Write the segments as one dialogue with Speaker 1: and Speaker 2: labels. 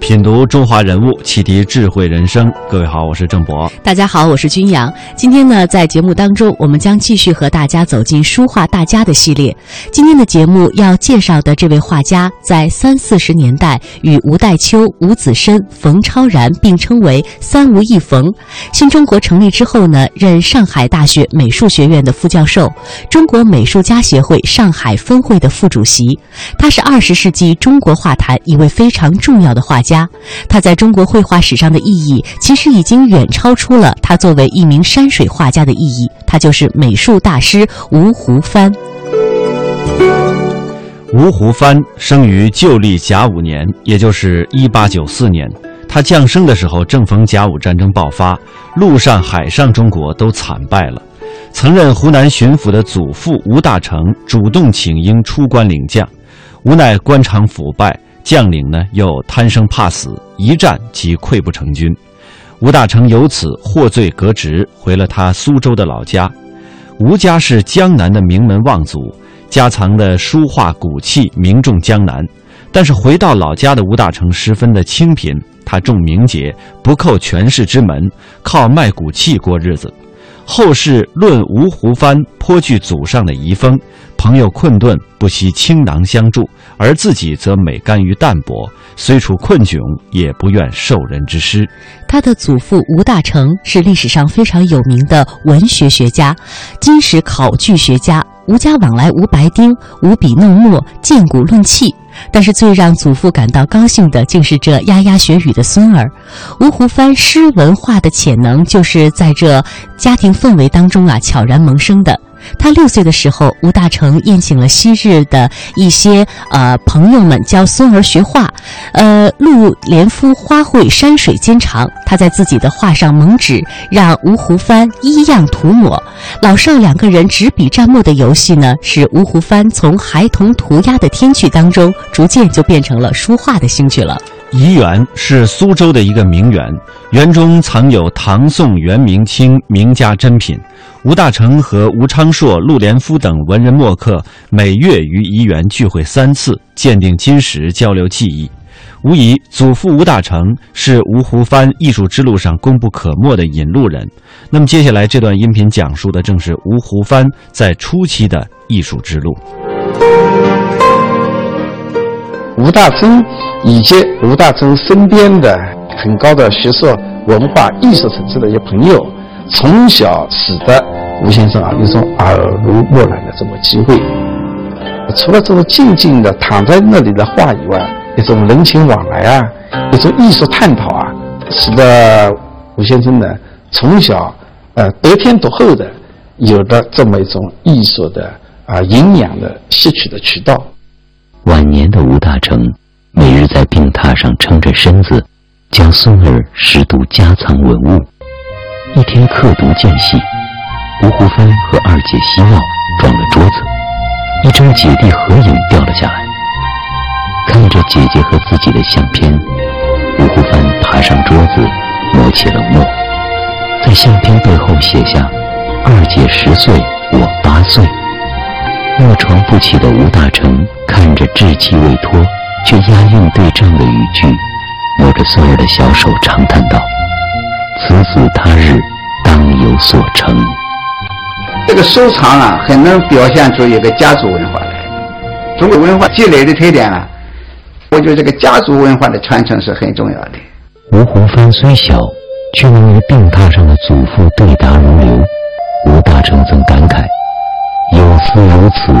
Speaker 1: 品读中华人物，启迪智慧人生。各位好，我是郑博。
Speaker 2: 大家好，我是君阳。今天呢，在节目当中，我们将继续和大家走进书画大家的系列。今天的节目要介绍的这位画家，在三四十年代与吴代秋、吴子申、冯超然并称为“三吴一冯”。新中国成立之后呢，任上海大学美术学院的副教授，中国美术家协会上海分会的副主席。他是二十世纪中国画坛一位非常重要的画家。家他在中国绘画史上的意义，其实已经远超出了他作为一名山水画家的意义。他就是美术大师吴湖帆。
Speaker 1: 吴湖帆生于旧历甲午年，也就是一八九四年。他降生的时候正逢甲午战争爆发，陆上、海上中国都惨败了。曾任湖南巡抚的祖父吴大成主动请缨出关领将，无奈官场腐败。将领呢又贪生怕死，一战即溃不成军。吴大成由此获罪革职，回了他苏州的老家。吴家是江南的名门望族，家藏的书画古器名重江南。但是回到老家的吴大成十分的清贫，他重名节，不叩权势之门，靠卖古器过日子。后世论吴湖帆颇具祖上的遗风，朋友困顿不惜倾囊相助，而自己则美甘于淡泊，虽处困窘也不愿受人之施。
Speaker 2: 他的祖父吴大成是历史上非常有名的文学学家、金石考据学家。吴家往来无白丁，无笔弄墨，见古论器。但是最让祖父感到高兴的，竟是这牙牙学语的孙儿。吴湖帆诗文化的潜能，就是在这家庭氛围当中啊悄然萌生的。他六岁的时候，吴大成宴请了昔日的一些呃朋友们，教孙儿学画。呃，陆连夫花卉山水兼长，他在自己的画上蒙纸，让吴湖帆依样涂抹。老少两个人执笔蘸墨的游戏呢，使吴湖帆从孩童涂鸦的天趣当中，逐渐就变成了书画的兴趣了。
Speaker 1: 怡园是苏州的一个名园，园中藏有唐宋元明清名家珍品。吴大成和吴昌硕、陆连夫等文人墨客每月于怡园聚会三次，鉴定金石，交流技艺。无疑，祖父吴大成是吴湖帆艺术之路上功不可没的引路人。那么，接下来这段音频讲述的正是吴湖帆在初期的艺术之路。
Speaker 3: 吴大成以及吴大成身边的很高的学术、文化、艺术层次的一些朋友，从小使得吴先生啊有种耳濡目染的这么机会。除了这种静静的躺在那里的画以外，一种人情往来啊，一种艺术探讨啊，使得吴先生呢从小呃得天独厚的有了这么一种艺术的啊营养的吸取的渠道。
Speaker 4: 晚年的吴大成每日在病榻上撑着身子，教孙儿识读家藏文物。一天刻读间隙，吴湖帆和二姐嬉闹，撞了桌子，一张姐弟合影掉了下来。看着姐姐和自己的相片，吴湖帆爬上桌子，抹起了墨，在相片背后写下：“二姐十岁，我八岁。”卧床不起的吴大成看着稚气未脱却押韵对仗的语句，摸着孙儿的小手长叹道：“此子他日当有所成。”
Speaker 5: 这个收藏啊，很能表现出一个家族文化来。中国文化积累的特点啊，我觉得这个家族文化的传承是很重要的。
Speaker 4: 吴湖帆虽小，却能与病榻上的祖父对答如流。吴大成曾感慨。此，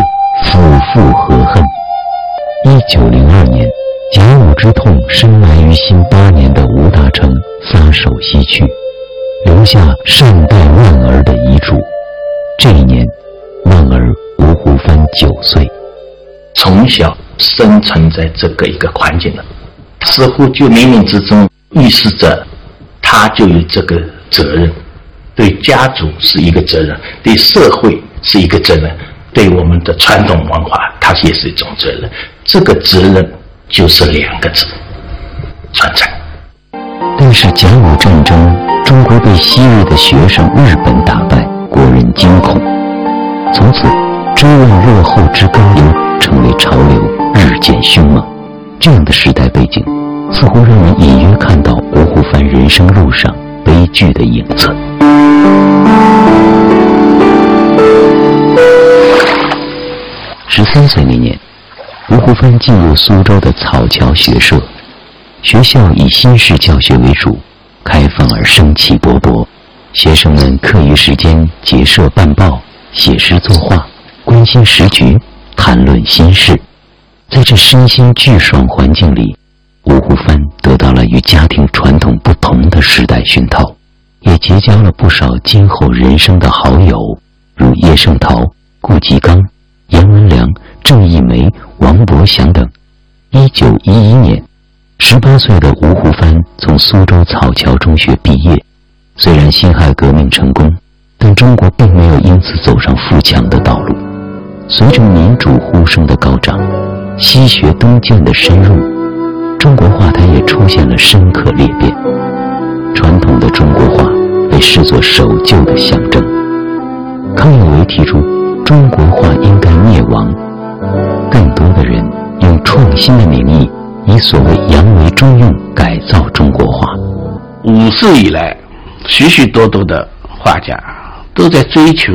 Speaker 4: 夫妇何恨？一九零二年，甲午之痛深埋于心八年的吴大成撒手西去，留下善待万儿的遗嘱。这一年，万儿吴湖帆九岁。
Speaker 6: 从小生存在这个一个环境了，似乎就冥冥之中预示着，他就有这个责任，对家族是一个责任，对社会。是一个责任，对我们的传统文化，它也是一种责任。这个责任就是两个字：传承。
Speaker 4: 但是甲午战争中国被昔日的学生日本打败，国人惊恐。从此，追问落后之根由成为潮流，日渐凶猛。这样的时代背景，似乎让人隐约看到吴湖帆人生路上悲剧的影子。十三岁那年，吴湖帆进入苏州的草桥学社，学校以新式教学为主，开放而生气勃勃。学生们课余时间结社办报、写诗作画，关心时局，谈论心事。在这身心俱爽环境里，吴湖帆得到了与家庭传统不同的时代熏陶，也结交了不少今后人生的好友，如叶圣陶、顾颉刚。杨文良、郑义梅、王伯祥等。一九一一年，十八岁的吴湖帆从苏州草桥中学毕业。虽然辛亥革命成功，但中国并没有因此走上富强的道路。随着民主呼声的高涨，西学东渐的深入，中国画坛也出现了深刻裂变。传统的中国画被视作守旧的象征。康有为提出。中国画应该灭亡，更多的人用创新的名义，以所谓洋为中用改造中国画。
Speaker 7: 五四以来，许许多多的画家都在追求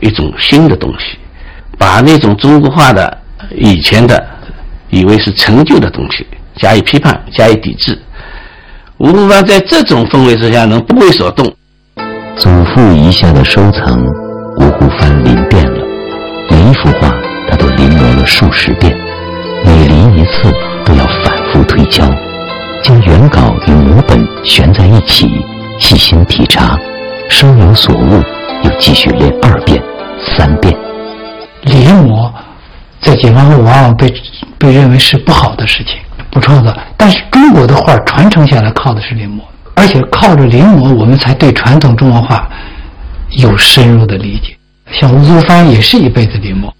Speaker 7: 一种新的东西，把那种中国画的以前的以为是陈旧的东西加以批判、加以抵制。吴湖帆在这种氛围之下能不为所动？
Speaker 4: 祖父遗下的收藏，一幅画，他都临摹了数十遍，每临一次都要反复推敲，将原稿与摹本悬在一起，细心体察，稍有所悟，又继续练二遍、三遍。
Speaker 8: 临摹在解放后往往被被认为是不好的事情，不创造。但是中国的画传承下来靠的是临摹，而且靠着临摹，我们才对传统中国画有深入的理解。像吴祖芳也是一辈子临摹，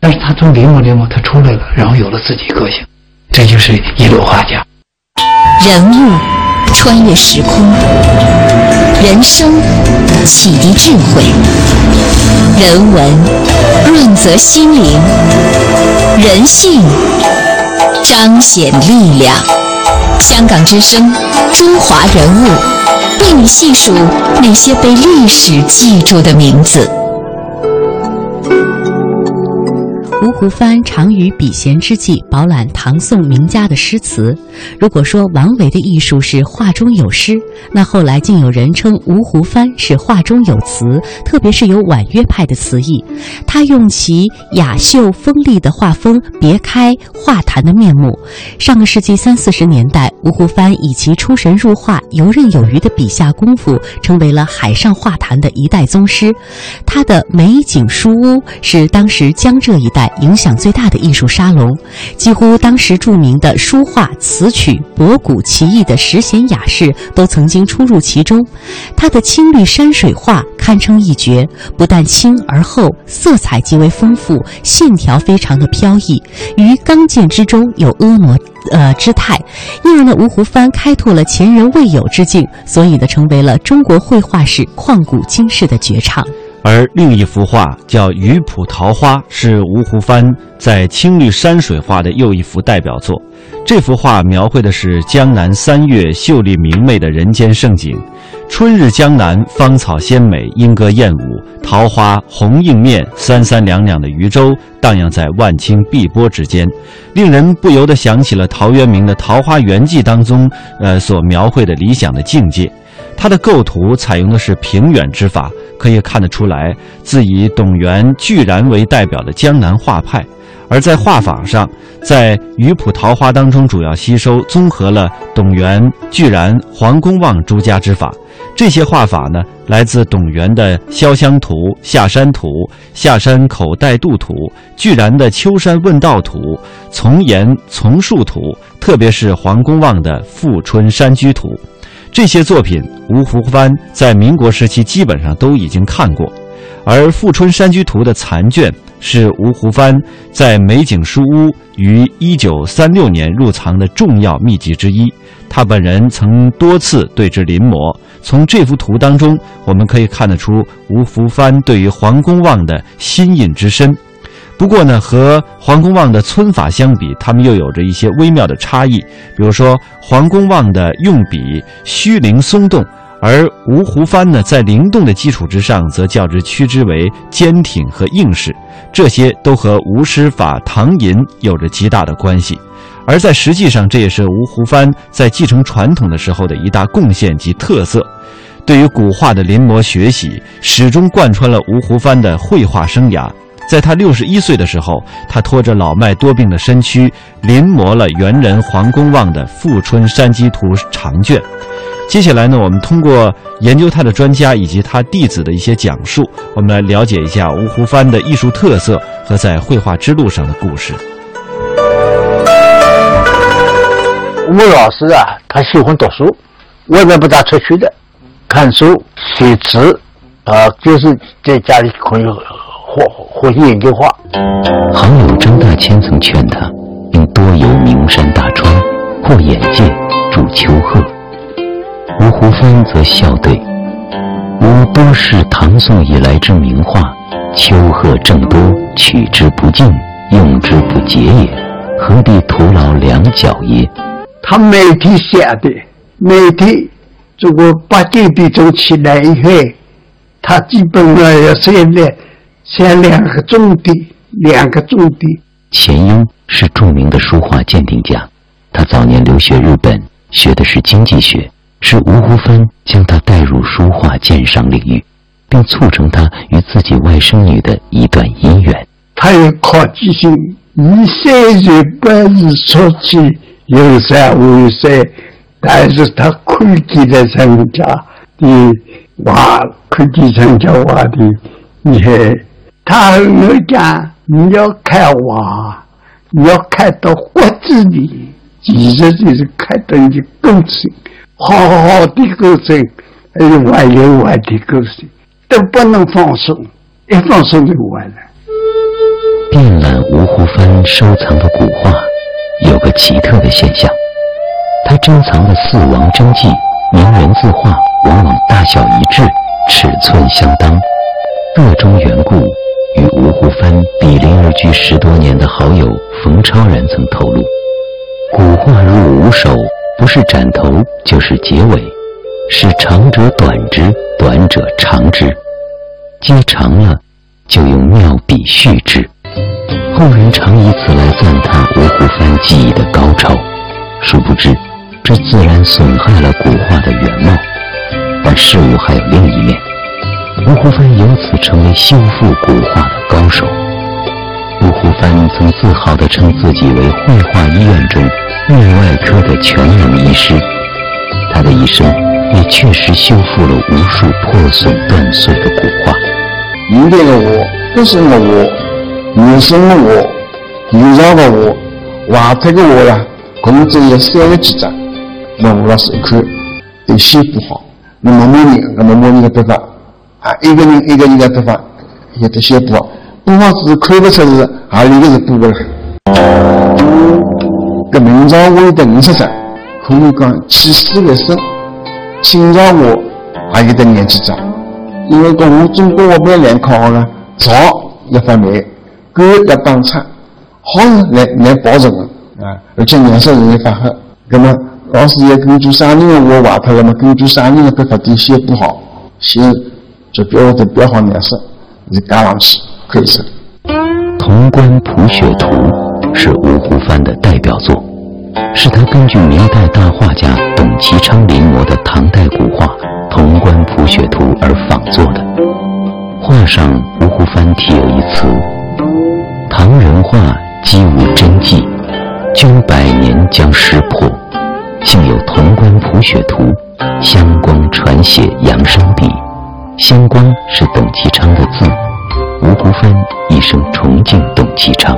Speaker 8: 但是他从临摹临摹他出来了，然后有了自己个性，这就是一流画家。
Speaker 9: 人物穿越时空，人生启迪智慧，人文润泽心灵，人性彰显力量。香港之声，中华人物，为你细数那些被历史记住的名字。
Speaker 2: 吴湖帆常于笔闲之际饱览唐宋名家的诗词。如果说王维的艺术是画中有诗，那后来竟有人称吴湖帆是画中有词，特别是有婉约派的词意。他用其雅秀锋利的画风别开画坛的面目。上个世纪三四十年代，吴湖帆以其出神入化、游刃有余的笔下功夫，成为了海上画坛的一代宗师。他的美景书屋是当时江浙一带。影响最大的艺术沙龙，几乎当时著名的书画、词曲、博古奇异的十贤雅士都曾经出入其中。他的青绿山水画堪称一绝，不但青而厚，色彩极为丰富，线条非常的飘逸，于刚健之中有婀娜呃之态，因而呢，吴湖帆开拓了前人未有之境，所以呢，成为了中国绘画史旷古今世的绝唱。
Speaker 1: 而另一幅画叫《渔浦桃花》，是吴湖帆在青绿山水画的又一幅代表作。这幅画描绘的是江南三月秀丽明媚的人间盛景。春日江南芳草鲜美，莺歌燕舞，桃花红映面，三三两两的渔舟荡漾在万顷碧波之间，令人不由得想起了陶渊明的《桃花源记》当中，呃所描绘的理想的境界。它的构图采用的是平远之法，可以看得出来，自以董源、巨然为代表的江南画派。而在画法上，在《鱼浦桃花》当中，主要吸收综合了董源、巨然、黄公望诸家之法。这些画法呢，来自董源的《潇湘图》《下山图》《下山口带渡图》，巨然的《秋山问道图》《从岩从树图》，特别是黄公望的《富春山居图》。这些作品，吴湖帆在民国时期基本上都已经看过，而《富春山居图》的残卷是吴湖帆在美景书屋于一九三六年入藏的重要秘籍之一。他本人曾多次对之临摹。从这幅图当中，我们可以看得出吴福藩对于黄公望的心印之深。不过呢，和黄公望的皴法相比，他们又有着一些微妙的差异。比如说，黄公望的用笔虚灵松动，而吴湖帆呢，在灵动的基础之上，则较之趋之为坚挺和硬实。这些都和吴师法唐寅有着极大的关系。而在实际上，这也是吴湖帆在继承传统的时候的一大贡献及特色。对于古画的临摹学习，始终贯穿了吴湖帆的绘画生涯。在他六十一岁的时候，他拖着老迈多病的身躯，临摹了元人黄公望的《富春山居图》长卷。接下来呢，我们通过研究他的专家以及他弟子的一些讲述，我们来了解一下吴湖帆的艺术特色和在绘画之路上的故事。
Speaker 10: 吴老师啊，他喜欢读书，外面不大出去的，看书、写词，啊，就是在家里可以。或或研究画。
Speaker 4: 好友张大千曾劝他，应多游名山大川，扩眼界，助丘壑。吴湖帆则笑对：“吾多是唐宋以来之名画，丘壑正多，取之不尽，用之不竭也，何必徒劳两脚也？”
Speaker 10: 他每天写的，每天这个八九点的钟起来以后，他基本上要写的。先两个重点，两个重点。
Speaker 4: 钱庸是著名的书画鉴定家，他早年留学日本，学的是经济学，是吴湖帆将他带入书画鉴赏领域，并促成他与自己外甥女的一段姻缘。
Speaker 10: 他有好奇心，以三岁半日说去游山玩水，但是他看见了人家的画，看见人家画的，你还看。他我讲，你要看画，你要看到骨子里，其实就是看到你构成，好好的构成，还有歪有歪的构成，都不能放松，一放松就完了。
Speaker 4: 遍览吴湖帆收藏的古画，有个奇特的现象：他珍藏的四王真迹、名人字画，往往大小一致，尺寸相当。个中缘故。与吴湖帆比邻而居十多年的好友冯超然曾透露：古画入吴手，不是斩头就是结尾，是长者短之，短者长之，接长了就用妙笔续之。后人常以此来赞叹吴湖帆技艺的高超，殊不知这自然损害了古画的原貌。但事物还有另一面。吴湖帆由此成为修复古画的高手。吴湖帆曾自豪地称自己为绘画医院中内外科的全能医师。他的一生也确实修复了无数破损断碎的古画。
Speaker 11: 明代的我，不是的我，女生的我，女上的我，瓦特的我呀，可能只有三十几张。那吴老师一看，都写不好，那么模拟，那么模拟的办法。啊，一个人一个一个地方有这些补，补方是看不出是哪一个是补的。在明朝魏的五十岁，可以讲气势为盛；清朝我还有点年纪长，因为讲我中国我们练考了，早一方面，高要当差，好来来保证啊，而且颜色容易发黑。那么老师也根据啥人的我画他了嘛？根据啥人的办法都写不好，先。就标的标好颜色，你干上去可以是。
Speaker 4: 《潼关普雪图》是吴湖帆的代表作，是他根据明代大画家董其昌临摹的唐代古画《潼关普雪图》而仿作的。画上吴湖帆题有一词：“唐人画几无真迹，君百年将失破，幸有《潼关普雪图》，香光传写扬声笔。”星光是董其昌的字，吴湖帆一生崇敬董其昌，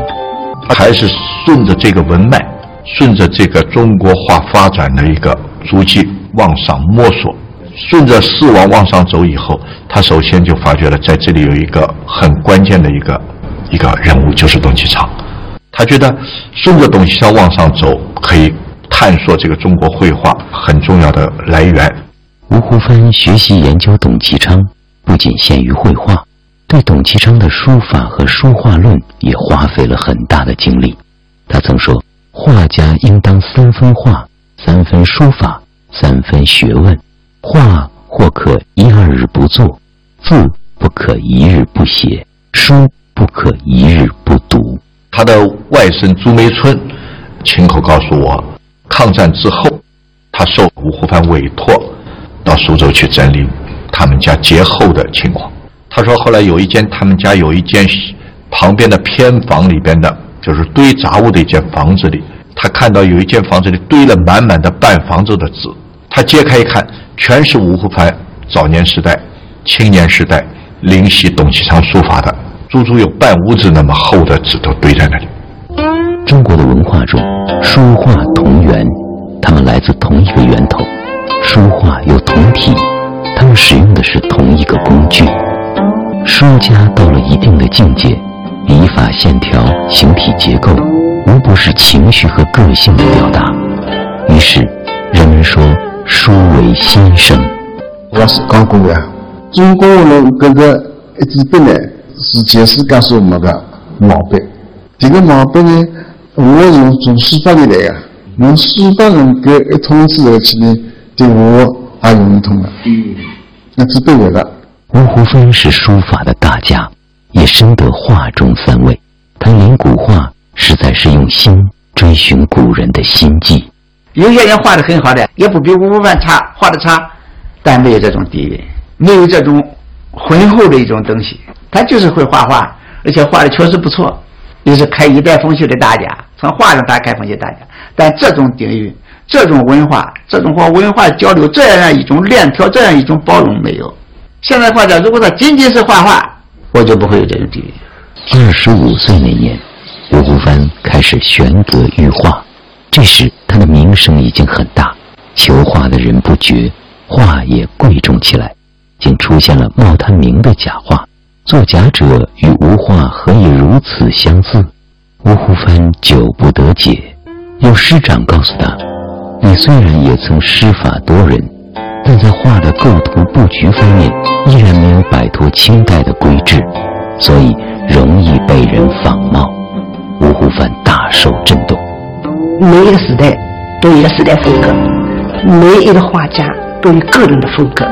Speaker 4: 他
Speaker 12: 还是顺着这个文脉，顺着这个中国画发展的一个足迹往上摸索，顺着四王往上走以后，他首先就发觉了在这里有一个很关键的一个一个人物，就是董其昌。他觉得顺着董其昌往上走，可以探索这个中国绘画很重要的来源。
Speaker 4: 吴湖帆学习研究董其昌，不仅限于绘画，对董其昌的书法和书画论也花费了很大的精力。他曾说：“画家应当三分画，三分书法，三分学问。画或可一二日不作，字不可一日不写，书不可一日不读。”
Speaker 12: 他的外甥朱梅春亲口告诉我，抗战之后，他受吴湖帆委托。到苏州去整理他们家劫后的情况。他说，后来有一间他们家有一间旁边的偏房里边的，就是堆杂物的一间房子里，他看到有一间房子里堆了满满的半房子的纸。他揭开一看，全是吴湖帆早年时代、青年时代临习董其昌书法的，足足有半屋子那么厚的纸都堆在那里。
Speaker 4: 中国的文化中，书画同源，它们来自同一个源头。书画有同体，他们使用的是同一个工具。书家到了一定的境界，笔法、线条、形体结构，无不是情绪和个性的表达。于是，人们说书为心声。
Speaker 10: 我是讲过呀，中国人这个一支笔呢，是全世界所没的毛笔。这个毛笔呢，我用做书法里来呀，用书法人给一通之后去呢。对我还有一通了，嗯，那是对我的。
Speaker 4: 吴湖帆是书法的大家，也深得画中三味。他临古画实在是用心追寻古人的心迹。
Speaker 5: 有些人画的很好的，也不比吴湖帆差，画的差，但没有这种底蕴，没有这种浑厚的一种东西。他就是会画画，而且画的确实不错，又是开一代风气的大家，从画上他开风秀大家，但这种底蕴。这种文化，这种和文化交流，这样一种链条，这样一种包容没有。现在画家如果他仅仅是画画，我就不会有这种地位。
Speaker 4: 二十五岁那年，吴湖帆开始悬阁御画，这时他的名声已经很大，求画的人不绝，画也贵重起来，竟出现了冒他名的假画。作假者与吴画何以如此相似？吴湖帆久不得解，有师长告诉他。你虽然也曾施法多人，但在画的构图布局方面，依然没有摆脱清代的规制，所以容易被人仿冒。吴湖帆大受震动。
Speaker 13: 每一个时代都有一个时代风格，每一个画家都有个人的风格，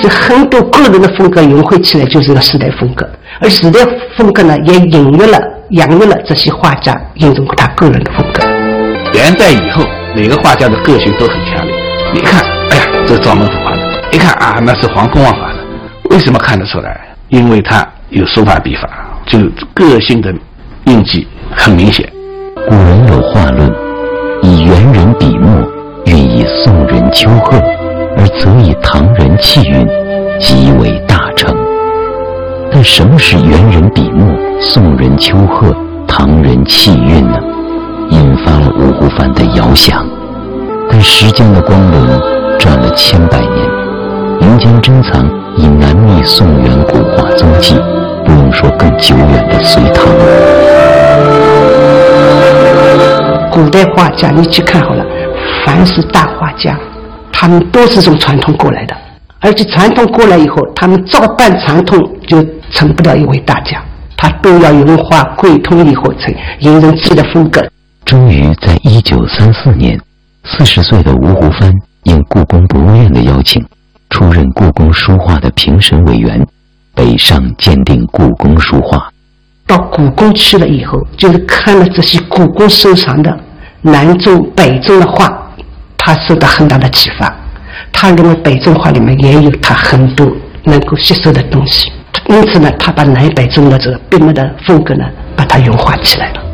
Speaker 13: 这很多个人的风格融汇起来就是一个时代风格，而时代风格呢，也孕育了、养育了这些画家，印证他个人的风格。
Speaker 7: 元代以后。每个画家的个性都很强烈。你看，哎呀，这是赵孟頫画的；一看啊，那是黄公望画的。为什么看得出来？因为他有书法笔法，就个性的印记很明显。
Speaker 4: 古人有画论，以元人笔墨运以宋人丘壑，而则以唐人气韵，极为大成。但什么是元人笔墨、宋人丘壑、唐人气韵呢？引发了五湖帆的遥想，但时间的光轮转了千百年，民间珍藏已难觅宋元古画踪迹，不用说更久远的隋唐。
Speaker 13: 古代画家，你去看好了，凡是大画家，他们都是从传统过来的，而且传统过来以后，他们照搬传统就成不了一位大家，他都要融化汇通以后成形成自己的风格。
Speaker 4: 终于在一九三四年，四十岁的吴湖帆应故宫博物院的邀请，出任故宫书画的评审委员，北上鉴定故宫书画。
Speaker 13: 到故宫去了以后，就是看了这些故宫收藏的南宗、北宗的画，他受到很大的启发。他认为北宗画里面也有他很多能够吸收的东西，因此呢，他把南北宗的这个笔墨的风格呢，把它融化起来了。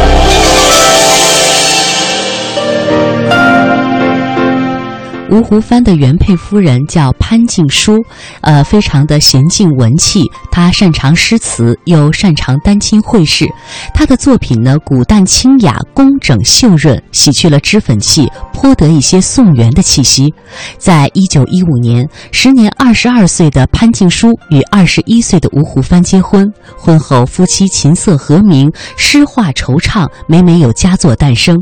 Speaker 2: 吴湖帆的原配夫人叫潘静书，呃，非常的娴静文气。她擅长诗词，又擅长丹青绘事。她的作品呢，古淡清雅，工整秀润，洗去了脂粉气，颇得一些宋元的气息。在一九一五年，时年二十二岁的潘静书与二十一岁的吴湖帆结婚。婚后，夫妻琴瑟和鸣，诗画惆怅，每每有佳作诞生。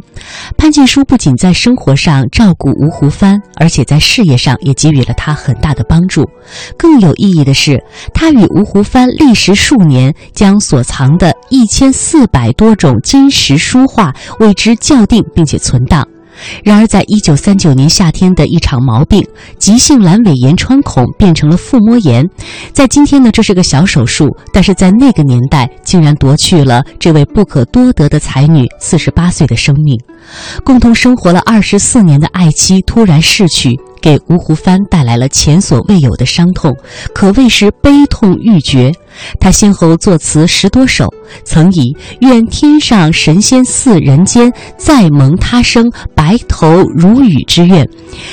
Speaker 2: 潘静书不仅在生活上照顾吴湖帆，而且在事业上也给予了他很大的帮助。更有意义的是，他与吴湖帆历时数年，将所藏的一千四百多种金石书画为之校订并且存档。然而，在一九三九年夏天的一场毛病——急性阑尾炎穿孔，变成了腹膜炎。在今天呢，这是个小手术，但是在那个年代，竟然夺去了这位不可多得的才女四十八岁的生命。共同生活了二十四年的爱妻突然逝去。给吴湖帆带来了前所未有的伤痛，可谓是悲痛欲绝。他先后作词十多首，曾以“愿天上神仙似人间，再蒙他生白头如雨”之愿，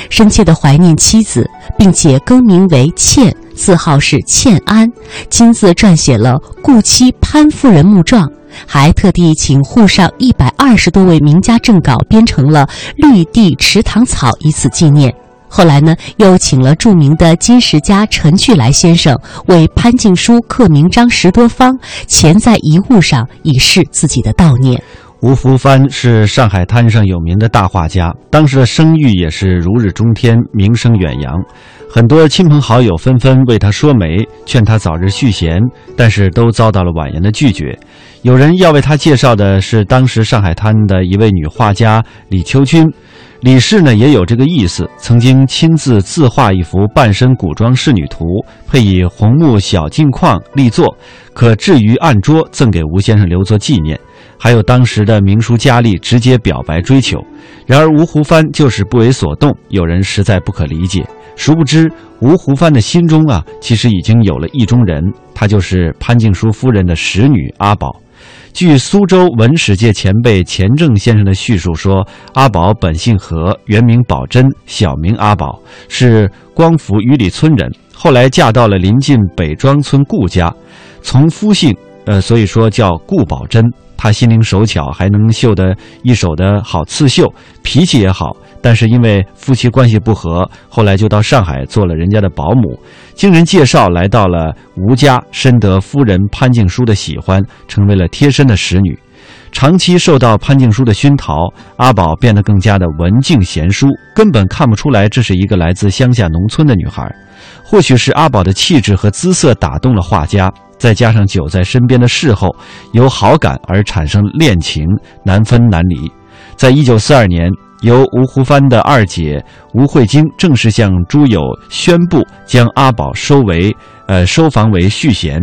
Speaker 2: 深切地怀念妻子，并且更名为倩，字号是倩安，亲自撰写了故妻潘夫人墓状，还特地请沪上一百二十多位名家正稿编成了《绿地池塘草》，以此纪念。后来呢，又请了著名的金石家陈巨来先生为潘静书刻名章十多方，钱在遗物上，以示自己的悼念。
Speaker 1: 吴福帆是上海滩上有名的大画家，当时的声誉也是如日中天，名声远扬。很多亲朋好友纷纷为他说媒，劝他早日续弦，但是都遭到了婉言的拒绝。有人要为他介绍的是当时上海滩的一位女画家李秋君。李氏呢也有这个意思，曾经亲自自画一幅半身古装仕女图，配以红木小镜框立作，可置于案桌，赠给吴先生留作纪念。还有当时的名书佳丽直接表白追求，然而吴湖帆就是不为所动。有人实在不可理解，殊不知吴湖帆的心中啊，其实已经有了意中人，她就是潘静淑夫人的使女阿宝。据苏州文史界前辈钱正先生的叙述说，阿宝本姓何，原名宝珍，小名阿宝，是光福余里村人。后来嫁到了临近北庄村顾家，从夫姓，呃，所以说叫顾宝珍。她心灵手巧，还能绣得一手的好刺绣，脾气也好。但是因为夫妻关系不和，后来就到上海做了人家的保姆。经人介绍来到了吴家，深得夫人潘静书的喜欢，成为了贴身的使女。长期受到潘静书的熏陶，阿宝变得更加的文静贤淑，根本看不出来这是一个来自乡下农村的女孩。或许是阿宝的气质和姿色打动了画家，再加上久在身边的侍候，由好感而产生恋情，难分难离。在一九四二年。由吴湖帆的二姐吴慧晶正式向诸友宣布，将阿宝收为，呃，收房为续弦。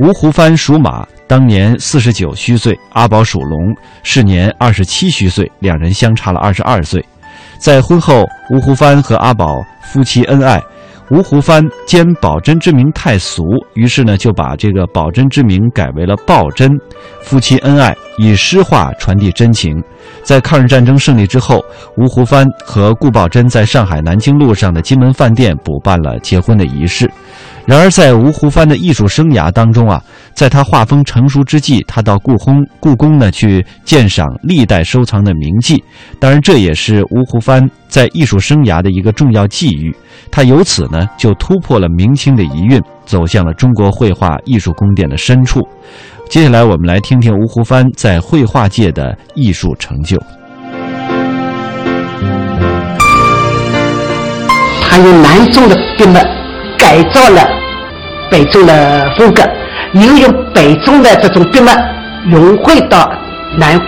Speaker 1: 吴湖帆属马，当年四十九虚岁；阿宝属龙，是年二十七虚岁，两人相差了二十二岁。在婚后，吴湖帆和阿宝夫妻恩爱。吴湖帆兼宝珍之名太俗，于是呢就把这个宝珍之名改为了鲍珍。夫妻恩爱，以诗画传递真情。在抗日战争胜利之后，吴湖帆和顾宝珍在上海南京路上的金门饭店补办了结婚的仪式。然而，在吴湖帆的艺术生涯当中啊，在他画风成熟之际，他到故宫故宫呢去鉴赏历代收藏的名迹。当然，这也是吴湖帆在艺术生涯的一个重要际遇。他由此呢就突破了明清的遗韵，走向了中国绘画艺术宫殿的深处。接下来，我们来听听吴湖帆在绘画界的艺术成就。
Speaker 13: 他用南宋的笔墨改造了。北宗的风格，又用北宗的这种笔墨融汇到南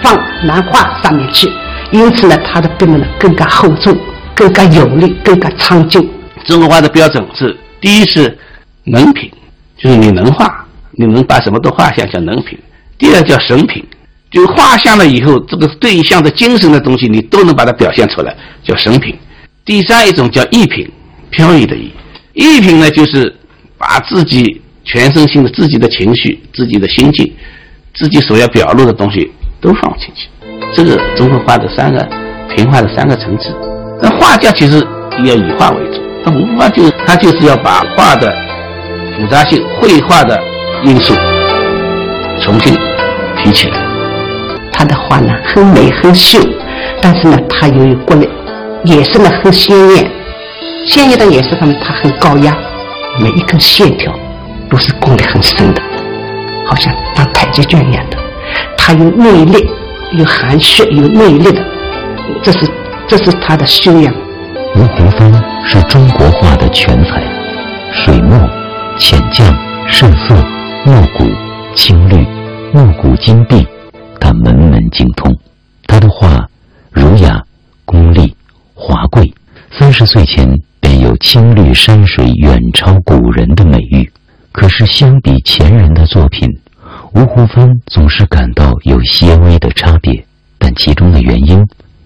Speaker 13: 方南画上面去，因此呢，它的笔墨呢更加厚重、更加有力、更加苍劲。
Speaker 7: 中国画的标准是：第一是能品，就是你能画，你能把什么都画下，叫能品；第二叫神品，就画像了以后，这个对象的精神的东西，你都能把它表现出来，叫神品；第三一种叫意品，飘逸的意。意品呢，就是。把自己全身心的、自己的情绪、自己的心境、自己所要表露的东西都放进去，这个综合画的三个平画的三个层次。那画家其实要以画为主，那吴湖帆就他就是要把画的复杂性、绘画的因素重新提起来。
Speaker 13: 他的画呢很美很秀，但是呢，他由于过的颜色呢很鲜艳，鲜艳的颜色上面它很高雅，每一根线条都是攻得很深的，好像打太极拳一样的。他有内力，有含蓄，有内力的，这是这是他的修养。
Speaker 4: 吴湖帆是中国画的全才，水墨、浅绛、深色、墨骨、青绿、墨骨金碧。他门门精通，他的画儒雅、功利、华贵。三十岁前青绿山水远超古人的美誉。可是相比前人的作品，吴湖帆总是感到有些微的差别，但其中的原因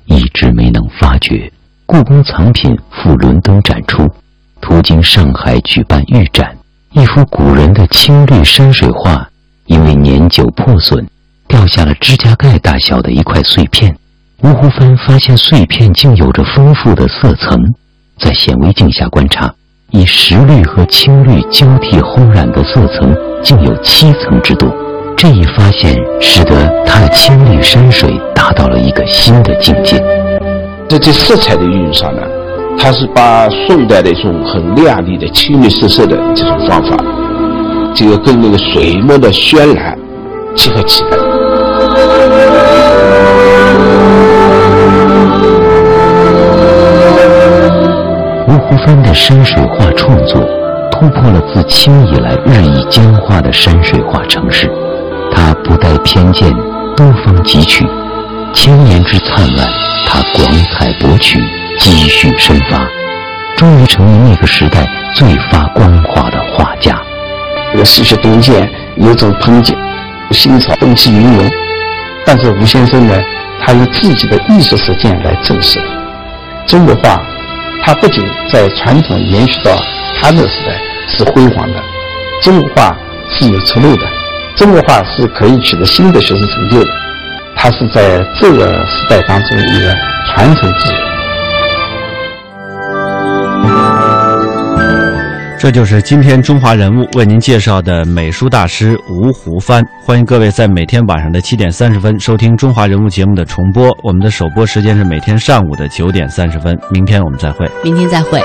Speaker 4: 一直没能发觉。故宫藏品赴伦敦展出，途经上海举办预展，一幅古人的青绿山水画因为年久破损。掉下了指甲盖大小的一块碎片，吴湖帆发现碎片竟有着丰富的色层，在显微镜下观察，以石绿和青绿交替烘染的色层竟有七层之多。这一发现使得他的青绿山水达到了一个新的境界。
Speaker 3: 在这色彩的运用上呢，他是把宋代的一种很亮丽的青绿色色的这种方法，这个跟那个水墨的渲染结合起来。
Speaker 4: 分的山水画创作突破了自清以来日益僵化的山水画程式，他不带偏见，多方汲取，千年之灿烂，他广采博取，积蓄深发，终于成为那个时代最发光华的画家。
Speaker 3: 这个诗学东渐，有种喷溅，新潮风起云涌。但是吴先生呢，他用自己的艺术实践来证实，中国画，它不仅在传统延续到他那时代是辉煌的，中国画是有出路的，中国画是可以取得新的学术成就的，它是在这个时代当中一个传承之
Speaker 1: 这就是今天中华人物为您介绍的美术大师吴湖帆。欢迎各位在每天晚上的七点三十分收听中华人物节目的重播。我们的首播时间是每天上午的九点三十分。明天我们再会。
Speaker 2: 明天再会。